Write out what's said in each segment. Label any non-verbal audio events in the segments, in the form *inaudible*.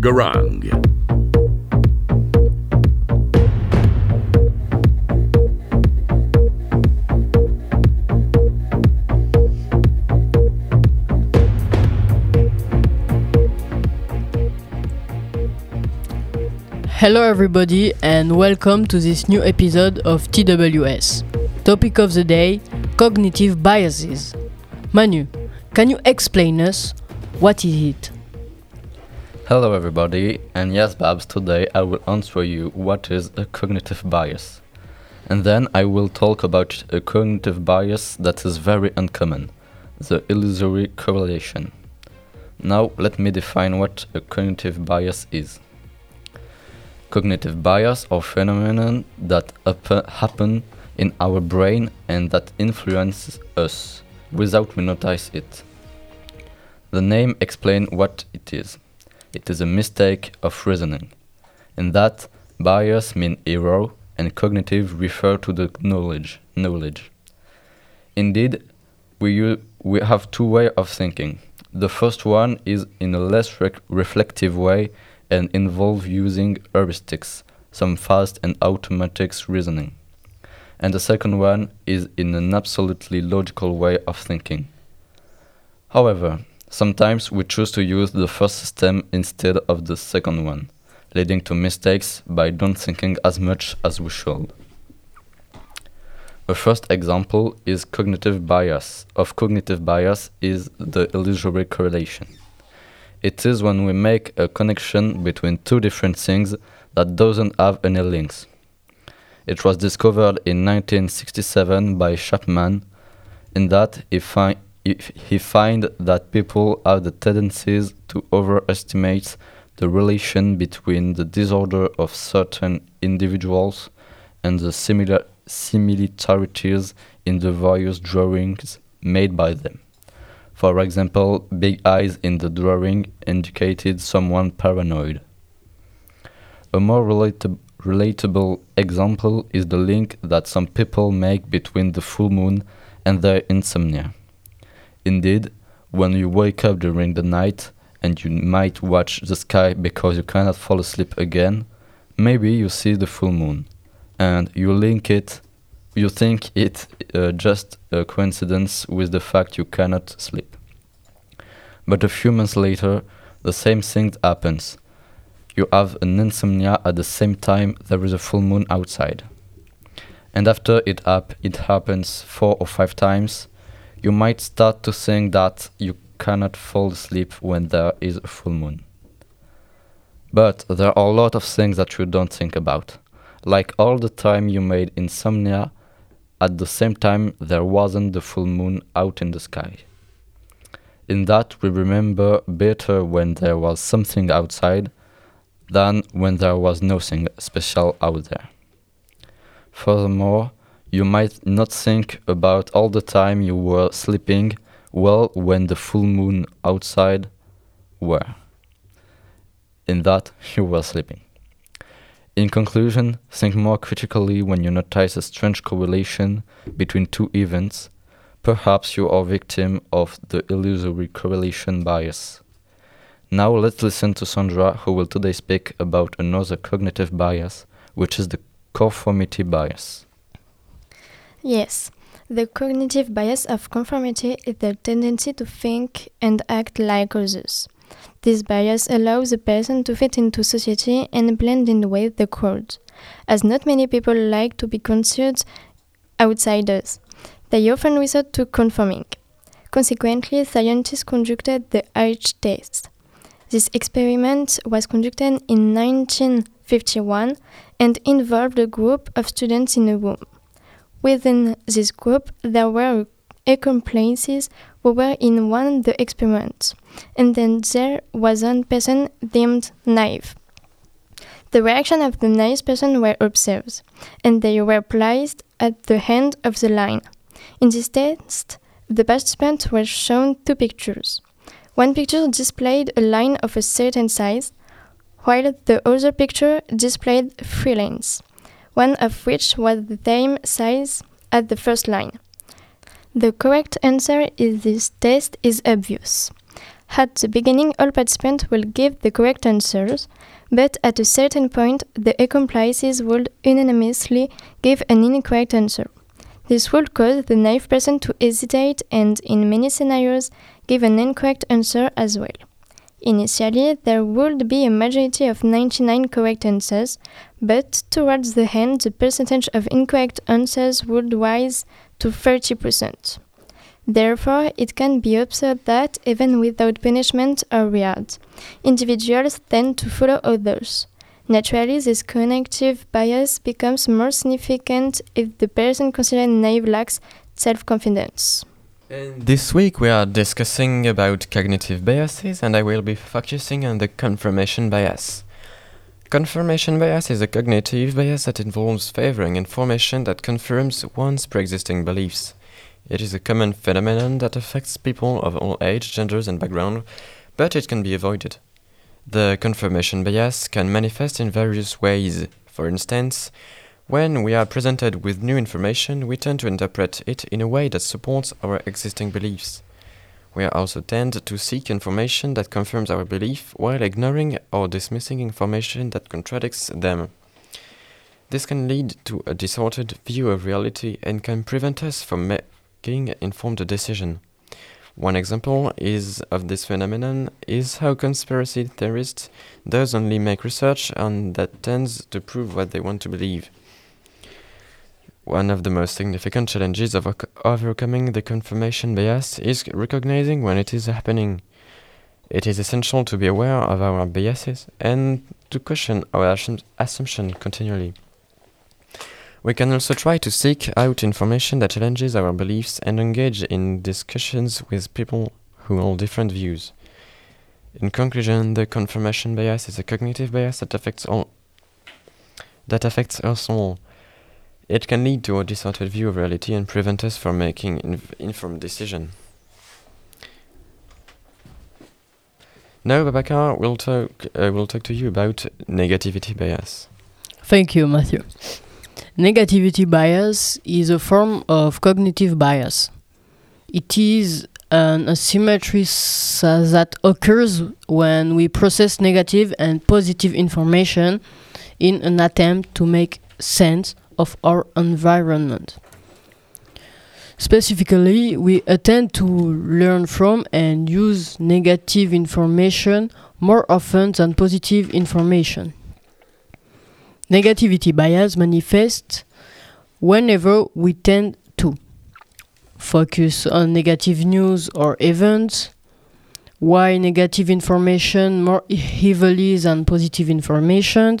Bangarang. Hello, everybody, and welcome to this new episode of TWS. Topic of the day cognitive biases. Manu, can you explain us what is it? Hello, everybody, and yes, Babs, today I will answer you what is a cognitive bias. And then I will talk about a cognitive bias that is very uncommon the illusory correlation. Now, let me define what a cognitive bias is. Cognitive bias are phenomena that happen in our brain and that influence us without we notice it. The name explains what it is. It is a mistake of reasoning. In that, bias mean error and cognitive refer to the knowledge. Knowledge. Indeed, we, we have two ways of thinking. The first one is in a less re reflective way and involve using heuristics, some fast and automatic reasoning. And the second one is in an absolutely logical way of thinking. However, sometimes we choose to use the first system instead of the second one, leading to mistakes by not thinking as much as we should. The first example is cognitive bias. Of cognitive bias is the illusory correlation. It is when we make a connection between two different things that doesn't have any links. It was discovered in 1967 by Chapman, in that he, fi- he finds that people have the tendencies to overestimate the relation between the disorder of certain individuals and the similar similarities in the various drawings made by them. For example, big eyes in the drawing indicated someone paranoid. A more relata relatable example is the link that some people make between the full moon and their insomnia. Indeed, when you wake up during the night and you might watch the sky because you cannot fall asleep again, maybe you see the full moon and you link it you think it uh, just a coincidence with the fact you cannot sleep. But a few months later, the same thing happens. You have an insomnia at the same time there is a full moon outside. And after it up it happens four or five times, you might start to think that you cannot fall asleep when there is a full moon. But there are a lot of things that you don't think about. Like all the time you made insomnia at the same time, there wasn't the full moon out in the sky. In that, we remember better when there was something outside than when there was nothing special out there. Furthermore, you might not think about all the time you were sleeping well when the full moon outside were. In that, *laughs* you were sleeping. In conclusion, think more critically when you notice a strange correlation between two events. Perhaps you are victim of the illusory correlation bias. Now let's listen to Sandra, who will today speak about another cognitive bias, which is the conformity bias. Yes, the cognitive bias of conformity is the tendency to think and act like others. This bias allows a person to fit into society and blend in with the crowd, as not many people like to be considered outsiders. They often resort to conforming. Consequently, scientists conducted the Asch test. This experiment was conducted in 1951 and involved a group of students in a room. Within this group, there were accomplices who were in one of the experiments, and then there was one person deemed naive. The reaction of the naive person were observed, and they were placed at the end of the line. In this test, the participants were shown two pictures. One picture displayed a line of a certain size, while the other picture displayed three lines, one of which was the same size at the first line. The correct answer in this test is obvious. At the beginning, all participants will give the correct answers, but at a certain point, the accomplices will unanimously give an incorrect answer. This will cause the naive person to hesitate and, in many scenarios, give an incorrect answer as well. Initially, there would be a majority of 99 correct answers, but towards the end, the percentage of incorrect answers would rise to 30%. Therefore, it can be observed that, even without punishment or reward, individuals tend to follow others. Naturally, this cognitive bias becomes more significant if the person considered naive lacks self confidence. This week we are discussing about cognitive biases and I will be focusing on the confirmation bias. Confirmation bias is a cognitive bias that involves favoring information that confirms one's pre-existing beliefs. It is a common phenomenon that affects people of all age, genders, and background, but it can be avoided. The confirmation bias can manifest in various ways. For instance, when we are presented with new information, we tend to interpret it in a way that supports our existing beliefs. We also tend to seek information that confirms our belief while ignoring or dismissing information that contradicts them. This can lead to a distorted view of reality and can prevent us from making informed decision. One example is of this phenomenon is how conspiracy theorists does only make research and that tends to prove what they want to believe. One of the most significant challenges of overcoming the confirmation bias is recognizing when it is happening. It is essential to be aware of our biases and to question our assumption continually. We can also try to seek out information that challenges our beliefs and engage in discussions with people who hold different views. In conclusion, the confirmation bias is a cognitive bias that affects all that affects us all. It can lead to a distorted view of reality and prevent us from making inf informed decisions. Now, Babacar will talk uh, will talk to you about negativity bias. Thank you, Matthew. Negativity bias is a form of cognitive bias. It is an asymmetry that occurs when we process negative and positive information in an attempt to make sense of our environment. Specifically, we attend to learn from and use negative information more often than positive information. Negativity bias manifests whenever we tend to focus on negative news or events, why negative information more heavily than positive information,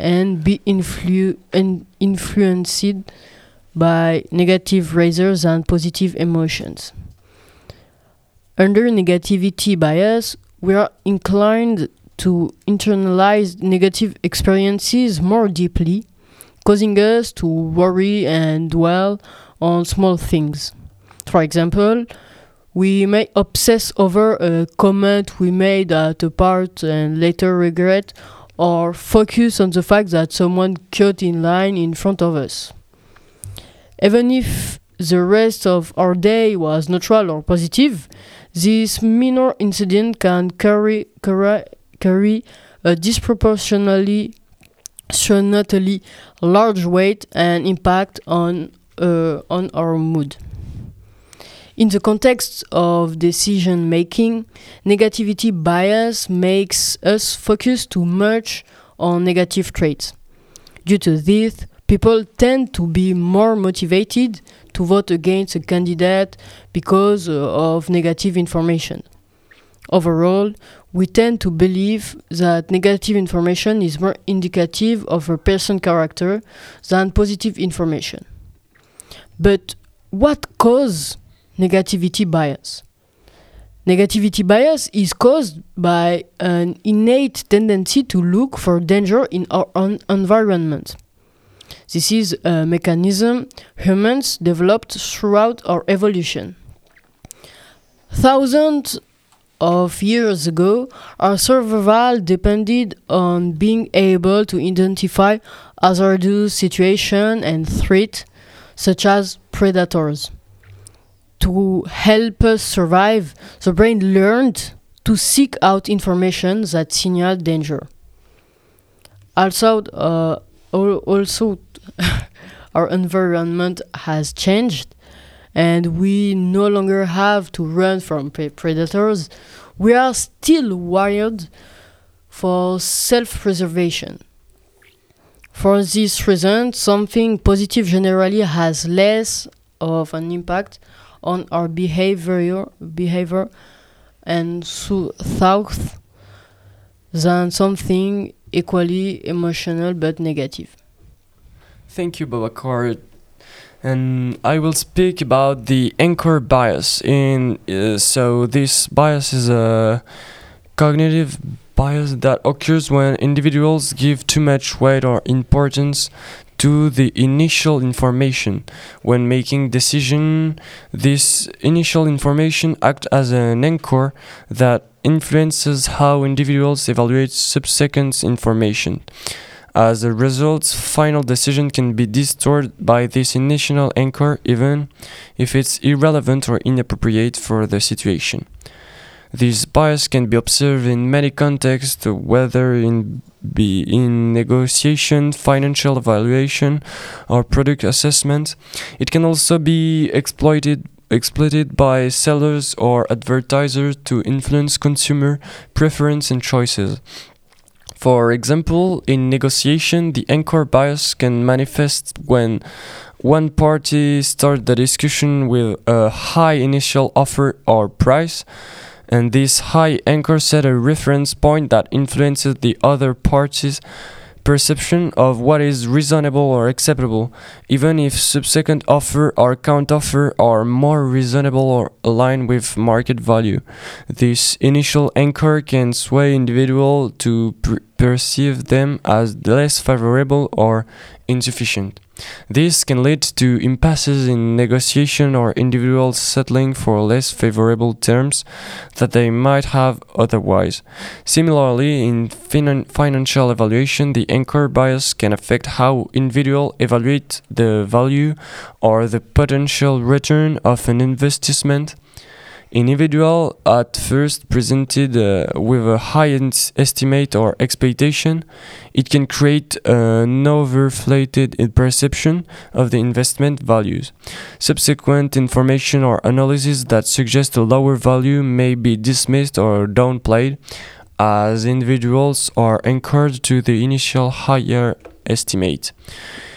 and be influ- and influenced by negative rather than positive emotions. Under negativity bias, we are inclined to internalize negative experiences more deeply, causing us to worry and dwell on small things. For example, we may obsess over a comment we made at a part and later regret, or focus on the fact that someone cut in line in front of us. Even if the rest of our day was neutral or positive, this minor incident can carry, carry carry a disproportionately large weight and impact on uh, on our mood. In the context of decision making, negativity bias makes us focus too much on negative traits. Due to this, people tend to be more motivated to vote against a candidate because uh, of negative information. Overall, we tend to believe that negative information is more indicative of a person's character than positive information. But what causes negativity bias? Negativity bias is caused by an innate tendency to look for danger in our own environment. This is a mechanism humans developed throughout our evolution. Thousands of years ago, our survival depended on being able to identify hazardous situations and threats, such as predators. To help us survive, the brain learned to seek out information that signal danger. Also, uh, also *laughs* our environment has changed and we no longer have to run from pre predators. We are still wired for self preservation. For this reason, something positive generally has less of an impact on our behavior, behavior and so thought than something equally emotional but negative. Thank you, Babacar. And I will speak about the anchor bias. In uh, so this bias is a cognitive bias that occurs when individuals give too much weight or importance to the initial information when making decision this initial information acts as an anchor that influences how individuals evaluate subsequent information as a result, final decision can be distorted by this initial anchor even if it's irrelevant or inappropriate for the situation. This bias can be observed in many contexts, whether in be in negotiation, financial evaluation, or product assessment. It can also be exploited exploited by sellers or advertisers to influence consumer preference and choices. For example, in negotiation, the anchor bias can manifest when one party starts the discussion with a high initial offer or price, and this high anchor set a reference point that influences the other party's perception of what is reasonable or acceptable, even if subsequent offer or counteroffer are more reasonable or aligned with market value. This initial anchor can sway individual to perceive them as less favorable or insufficient. This can lead to impasses in negotiation or individuals settling for less favorable terms that they might have otherwise. Similarly, in fin financial evaluation, the anchor bias can affect how individuals evaluate the value or the potential return of an investment individual at first presented uh, with a high estimate or expectation, it can create an overflated perception of the investment values. Subsequent information or analysis that suggest a lower value may be dismissed or downplayed as individuals are anchored to the initial higher estimate.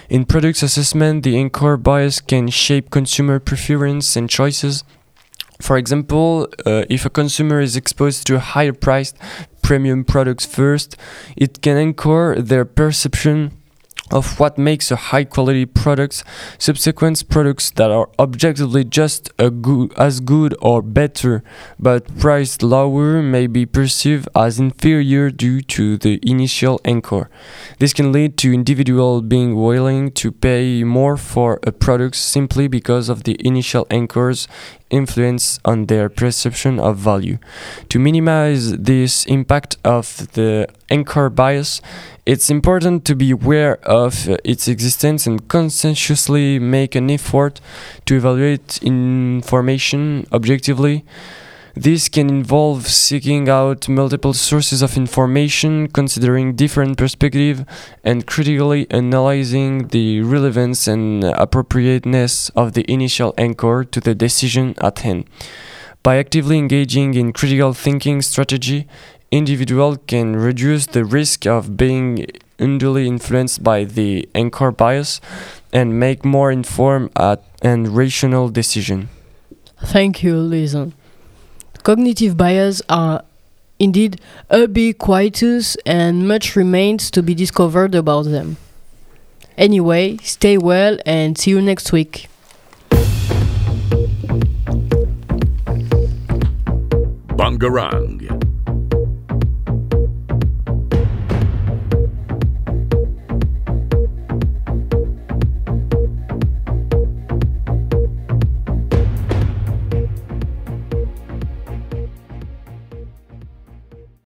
In products assessment, the anchor bias can shape consumer preference and choices for example, uh, if a consumer is exposed to higher priced premium products first, it can anchor their perception of what makes a high quality product subsequent products that are objectively just as good or better but priced lower may be perceived as inferior due to the initial anchor. This can lead to individual being willing to pay more for a product simply because of the initial anchor's influence on their perception of value. To minimize this impact of the anchor bias it's important to be aware of uh, its existence and conscientiously make an effort to evaluate information objectively. This can involve seeking out multiple sources of information, considering different perspectives, and critically analyzing the relevance and appropriateness of the initial anchor to the decision at hand. By actively engaging in critical thinking strategy, individual can reduce the risk of being unduly influenced by the anchor bias and make more informed and rational decision. Thank you, Lisa. Cognitive bias are indeed ubiquitous and much remains to be discovered about them. Anyway, stay well and see you next week. Bangarang